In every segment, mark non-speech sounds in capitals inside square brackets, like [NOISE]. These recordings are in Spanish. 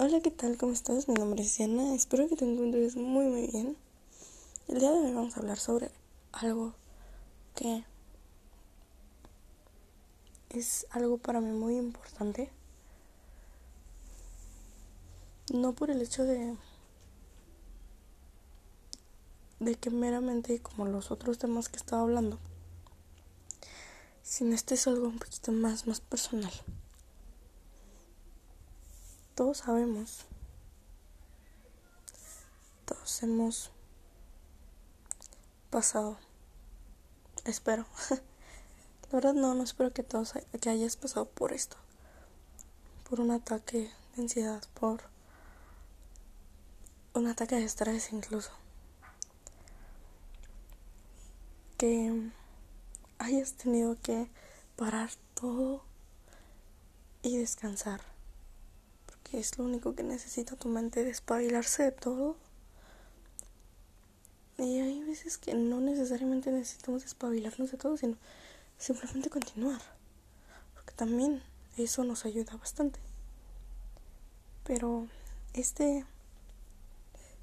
Hola, ¿qué tal? ¿Cómo estás? Mi nombre es Diana. Espero que te encuentres muy, muy bien. El día de hoy vamos a hablar sobre algo que es algo para mí muy importante. No por el hecho de de que meramente como los otros temas que estaba hablando, sino este es algo un poquito más más personal todos sabemos, todos hemos pasado, espero, [LAUGHS] la verdad no, no espero que todos que hayas pasado por esto, por un ataque de ansiedad, por un ataque de estrés incluso, que hayas tenido que parar todo y descansar que es lo único que necesita tu mente, despabilarse de todo. Y hay veces que no necesariamente necesitamos despabilarnos de todo, sino simplemente continuar. Porque también eso nos ayuda bastante. Pero este,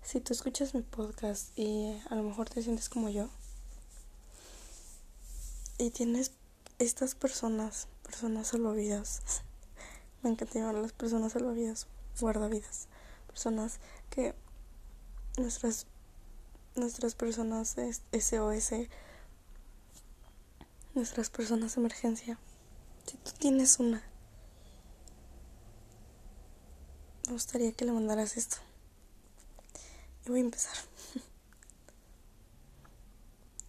si tú escuchas mi podcast y a lo mejor te sientes como yo, y tienes estas personas, personas salvavidas, me encanta las personas salvavidas, guardavidas. Personas que nuestras nuestras personas SOS, nuestras personas de emergencia. Si tú tienes una, me gustaría que le mandaras esto. Y voy a empezar. [LAUGHS]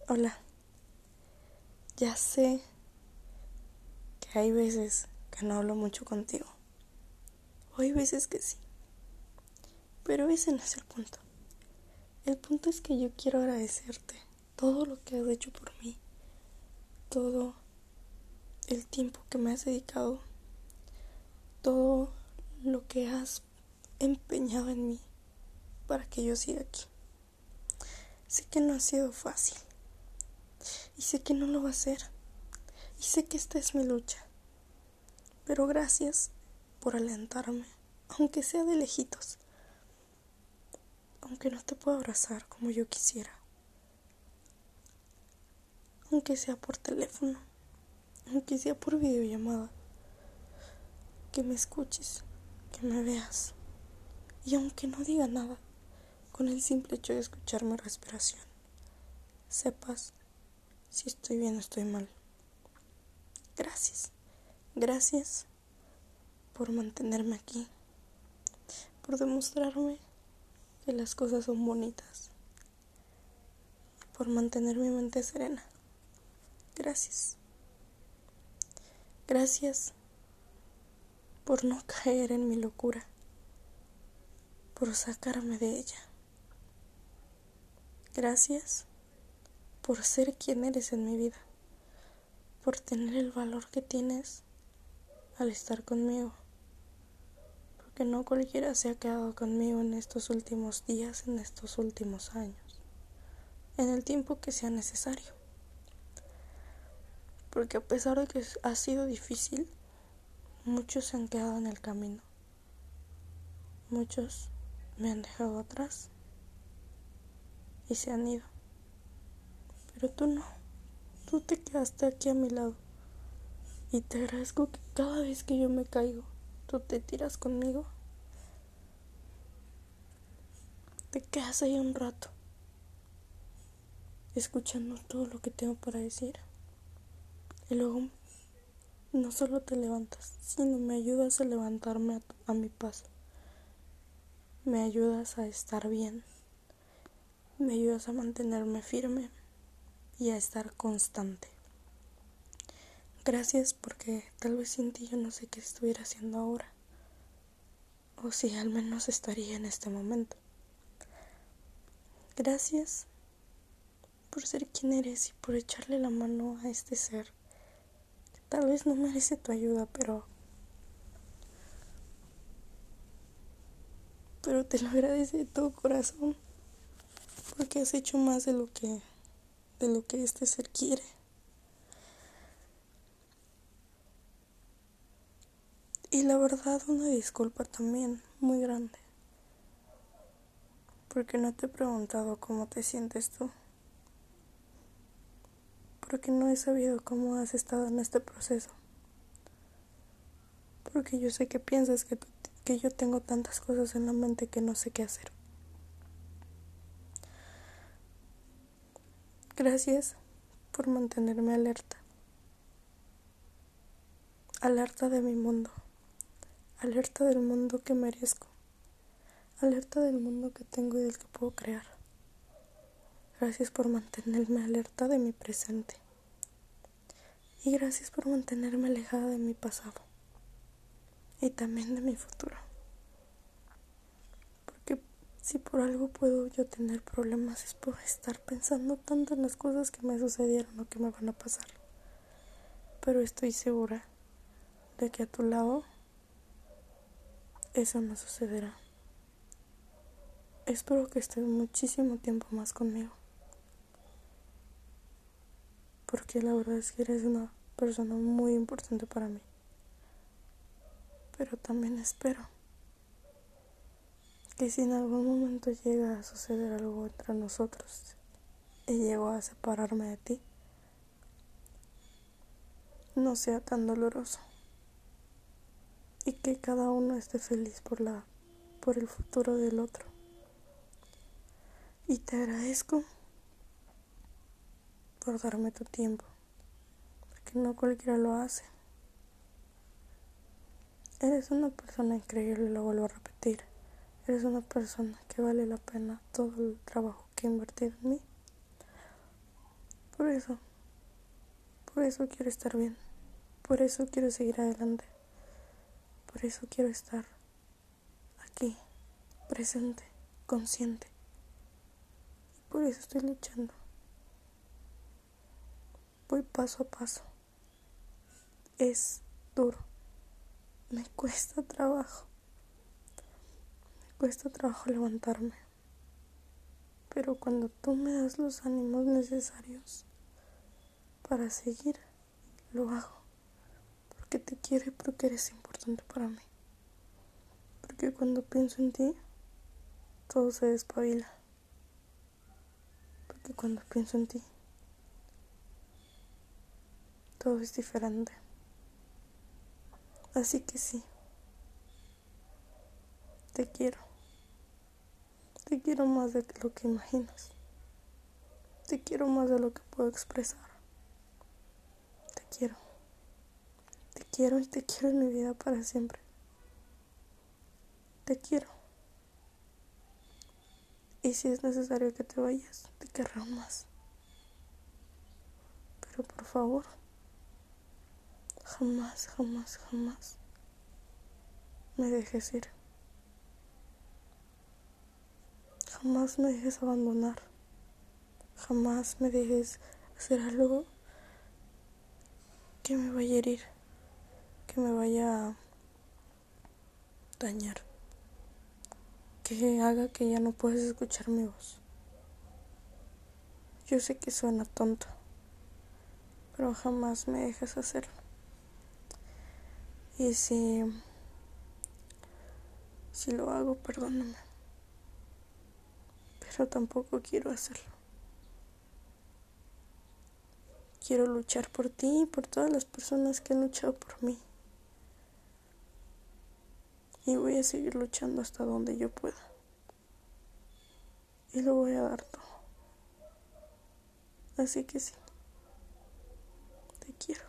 Hola. Ya sé que hay veces no hablo mucho contigo. O hay veces que sí. Pero ese no es el punto. El punto es que yo quiero agradecerte todo lo que has hecho por mí. Todo el tiempo que me has dedicado. Todo lo que has empeñado en mí para que yo siga aquí. Sé que no ha sido fácil. Y sé que no lo va a ser. Y sé que esta es mi lucha. Pero gracias por alentarme, aunque sea de lejitos, aunque no te pueda abrazar como yo quisiera, aunque sea por teléfono, aunque sea por videollamada, que me escuches, que me veas, y aunque no diga nada, con el simple hecho de escuchar mi respiración, sepas si estoy bien o estoy mal. Gracias. Gracias por mantenerme aquí, por demostrarme que las cosas son bonitas, por mantener mi mente serena. Gracias. Gracias por no caer en mi locura, por sacarme de ella. Gracias por ser quien eres en mi vida, por tener el valor que tienes al estar conmigo, porque no cualquiera se ha quedado conmigo en estos últimos días, en estos últimos años, en el tiempo que sea necesario. Porque a pesar de que ha sido difícil, muchos se han quedado en el camino. Muchos me han dejado atrás y se han ido. Pero tú no, tú te quedaste aquí a mi lado. Y te agradezco que cada vez que yo me caigo, tú te tiras conmigo. Te quedas ahí un rato, escuchando todo lo que tengo para decir. Y luego no solo te levantas, sino me ayudas a levantarme a, a mi paso. Me ayudas a estar bien. Me ayudas a mantenerme firme y a estar constante. Gracias porque tal vez sin ti yo no sé qué estuviera haciendo ahora. O si al menos estaría en este momento. Gracias por ser quien eres y por echarle la mano a este ser que tal vez no merece tu ayuda, pero pero te lo agradece de todo corazón porque has hecho más de lo que de lo que este ser quiere. Y la verdad una disculpa también muy grande. Porque no te he preguntado cómo te sientes tú. Porque no he sabido cómo has estado en este proceso. Porque yo sé que piensas que, que yo tengo tantas cosas en la mente que no sé qué hacer. Gracias por mantenerme alerta. Alerta de mi mundo. Alerta del mundo que merezco. Alerta del mundo que tengo y del que puedo crear. Gracias por mantenerme alerta de mi presente. Y gracias por mantenerme alejada de mi pasado. Y también de mi futuro. Si por algo puedo yo tener problemas es por estar pensando tanto en las cosas que me sucedieron o que me van a pasar. Pero estoy segura de que a tu lado eso no sucederá. Espero que estés muchísimo tiempo más conmigo. Porque la verdad es que eres una persona muy importante para mí. Pero también espero que si en algún momento llega a suceder algo entre nosotros y llego a separarme de ti, no sea tan doloroso y que cada uno esté feliz por la por el futuro del otro. Y te agradezco por darme tu tiempo, porque no cualquiera lo hace. Eres una persona increíble, lo vuelvo a repetir. Eres una persona que vale la pena todo el trabajo que he invertido en mí. Por eso, por eso quiero estar bien. Por eso quiero seguir adelante. Por eso quiero estar aquí, presente, consciente. Y por eso estoy luchando. Voy paso a paso. Es duro. Me [LAUGHS] cuesta trabajo cuesta trabajo levantarme. Pero cuando tú me das los ánimos necesarios para seguir, lo hago. Porque te quiero y porque eres importante para mí. Porque cuando pienso en ti, todo se despabila. Porque cuando pienso en ti, todo es diferente. Así que sí, te quiero. Te quiero más de lo que imaginas. Te quiero más de lo que puedo expresar. Te quiero. Quiero y te quiero en mi vida para siempre. Te quiero. Y si es necesario que te vayas, te querré más. Pero por favor, jamás, jamás, jamás me dejes ir. Jamás me dejes abandonar. Jamás me dejes hacer algo que me vaya a herir, me vaya a dañar, que haga que ya no puedas escuchar mi voz. Yo sé que suena tonto, pero jamás me dejes hacerlo. Y si si lo hago, perdóname pero tampoco quiero hacerlo. Quiero luchar por ti y por todas las personas que han luchado por mí. Y voy a seguir luchando hasta donde yo pueda. Y lo voy a dar todo. Así que sí. Te quiero.